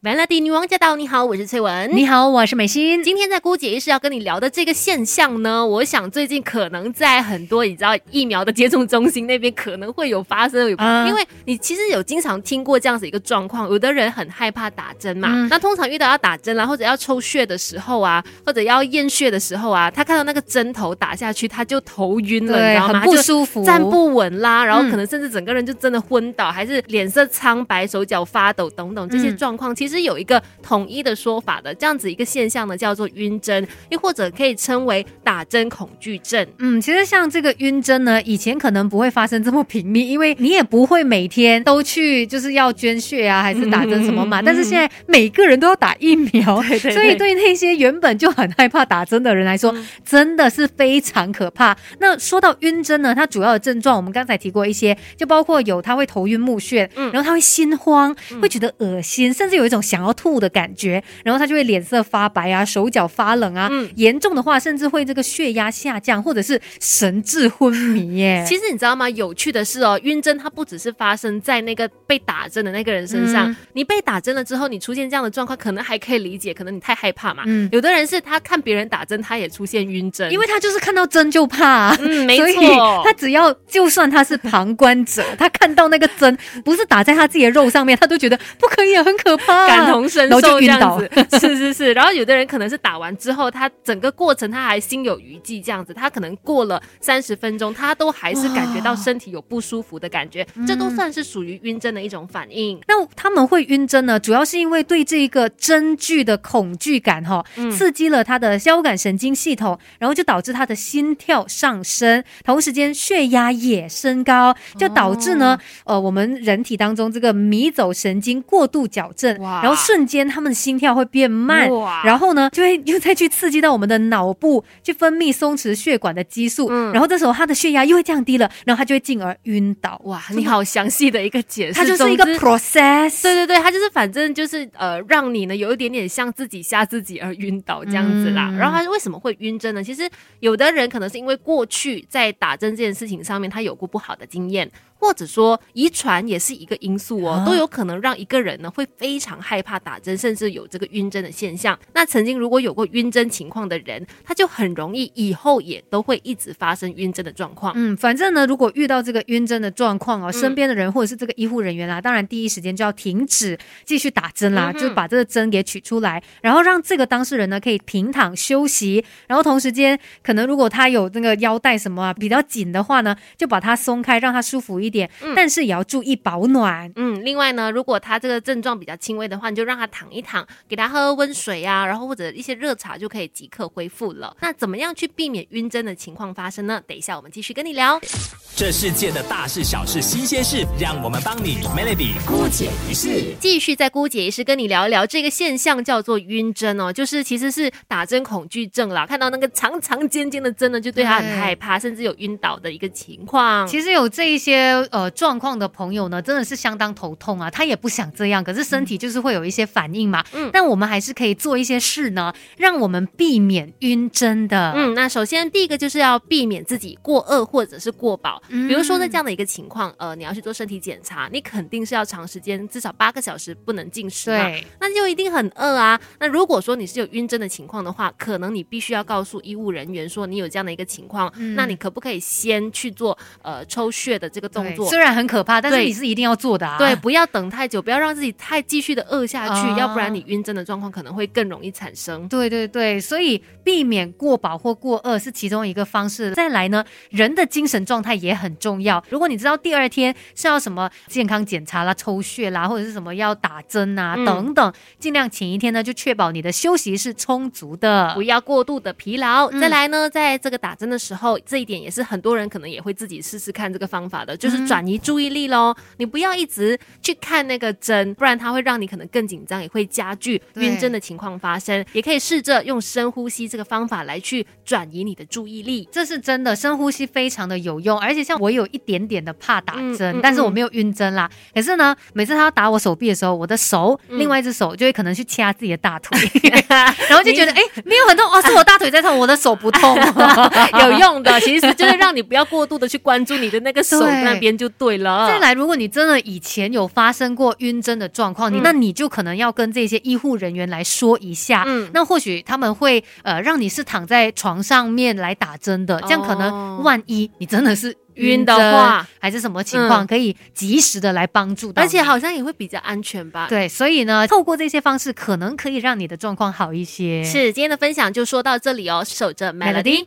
Melody 女王驾到！你好，我是翠文。你好，我是美心。今天在姑姐医师要跟你聊的这个现象呢，我想最近可能在很多你知道疫苗的接种中心那边可能会有发生，因为你其实有经常听过这样子一个状况，有的人很害怕打针嘛。那通常遇到要打针啦，或者要抽血的时候啊，或者要验血的时候啊，他看到那个针头打下去，他就头晕了，你知道吗？不舒服，站不稳啦，然后可能甚至整个人就真的昏倒，还是脸色苍白、手脚发抖等等这些状况，其实有一个。统一的说法的这样子一个现象呢，叫做晕针，又或者可以称为打针恐惧症。嗯，其实像这个晕针呢，以前可能不会发生这么频密，因为你也不会每天都去就是要捐血啊，还是打针什么嘛。但是现在每个人都要打疫苗，所以对那些原本就很害怕打针的人来说，真的是非常可怕。那说到晕针呢，它主要的症状我们刚才提过一些，就包括有他会头晕目眩，然后他会心慌，会觉得恶心，甚至有一种想要吐的感。觉，然后他就会脸色发白啊，手脚发冷啊，嗯严重的话甚至会这个血压下降，或者是神志昏迷耶。其实你知道吗？有趣的是哦，晕针它不只是发生在那个被打针的那个人身上，你被打针了之后，你出现这样的状况，可能还可以理解，可能你太害怕嘛。嗯，有的人是他看别人打针，他也出现晕针，因为他就是看到针就怕。嗯，没错，他只要就算他是旁观者，他看到那个针不是打在他自己的肉上面，他都觉得不可以，很可怕，感同身受。这样子，是是是，然后有的人可能是打完之后，他整个过程他还心有余悸，这样子，他可能过了三十分钟，他都还是感觉到身体有不舒服的感觉，这都算是属于晕针的一种反应。那他们会晕针呢，主要是因为对这个针具的恐惧感哈，刺激了他的交感神经系统，然后就导致他的心跳上升，同时间血压也升高，就导致呢，呃，我们人体当中这个迷走神经过度矫正，然后瞬间他们心跳会变慢，然后呢，就会又再去刺激到我们的脑部，去分泌松弛血管的激素，然后这时候他的血压又会降低了，然后他就会进而晕倒。哇，你好详细的一个解释，它就是一个 process。对对对，它就是反正就是呃，让你呢有一点点像自己吓自己而晕倒这样子啦。然后他为什么会晕针呢？其实有的人可能是因为过去在打针这件事情上面他有过不好的经验。或者说遗传也是一个因素哦，都有可能让一个人呢会非常害怕打针，甚至有这个晕针的现象。那曾经如果有过晕针情况的人，他就很容易以后也都会一直发生晕针的状况。嗯，反正呢，如果遇到这个晕针的状况哦，身边的人或者是这个医护人员啦，当然第一时间就要停止继续打针啦，就把这个针给取出来，然后让这个当事人呢可以平躺休息，然后同时间可能如果他有那个腰带什么啊比较紧的话呢，就把它松开，让他舒服一。一点，但是也要注意保暖。嗯，另外呢，如果他这个症状比较轻微的话，你就让他躺一躺，给他喝温水啊，然后或者一些热茶就可以即刻恢复了。那怎么样去避免晕针的情况发生呢？等一下我们继续跟你聊。这世界的大事小事新鲜事，让我们帮你 Melody 姑姐一事。继续在姑姐一事跟你聊一聊这个现象，叫做晕针哦，就是其实是打针恐惧症啦。看到那个长长尖尖的针呢，就对他很害怕，甚至有晕倒的一个情况。其实有这一些。呃，状况的朋友呢，真的是相当头痛啊！他也不想这样，可是身体就是会有一些反应嘛。嗯，但我们还是可以做一些事呢，让我们避免晕针的。嗯，那首先第一个就是要避免自己过饿或者是过饱。嗯比如说在这样的一个情况，呃，你要去做身体检查，你肯定是要长时间，至少八个小时不能进食嘛。对，那就一定很饿啊。那如果说你是有晕针的情况的话，可能你必须要告诉医务人员说你有这样的一个情况，那你可不可以先去做呃抽血的这个动作？虽然很可怕，但是你是一定要做的啊！对，不要等太久，不要让自己太继续的饿下去，要不然你晕针的状况可能会更容易产生。对对对，所以避免过饱或过饿是其中一个方式。再来呢，人的精神状态也很重要。如果你知道第二天是要什么健康检查啦、抽血啦，或者是什么要打针啊等等，尽量前一天呢就确保你的休息是充足的，不要过度的疲劳。再来呢，在这个打针的时候，这一点也是很多人可能也会自己试试看这个方法的，就是转。移注意力喽，你不要一直去看那个针，不然它会让你可能更紧张，也会加剧晕针的情况发生。也可以试着用深呼吸这个方法来去转移你的注意力，这是真的，深呼吸非常的有用。而且像我有一点点的怕打针，但是我没有晕针啦。可是呢，每次他要打我手臂的时候，我的手另外一只手就会可能去掐自己的大腿，然后就觉得哎没有很痛哦，是我大腿在痛，我的手不痛，有用的，其实就是让你不要过度的去关注你的那个手那边。边就对了。再来，如果你真的以前有发生过晕针的状况，你那你就可能要跟这些医护人员来说一下。嗯，那或许他们会呃让你是躺在床上面来打针的，这样可能万一你真的是。晕的话还是什么情况，可以及时的来帮助，而且好像也会比较安全吧？对，所以呢，透过这些方式，可能可以让你的状况好一些。是，今天的分享就说到这里哦，守着 Melody。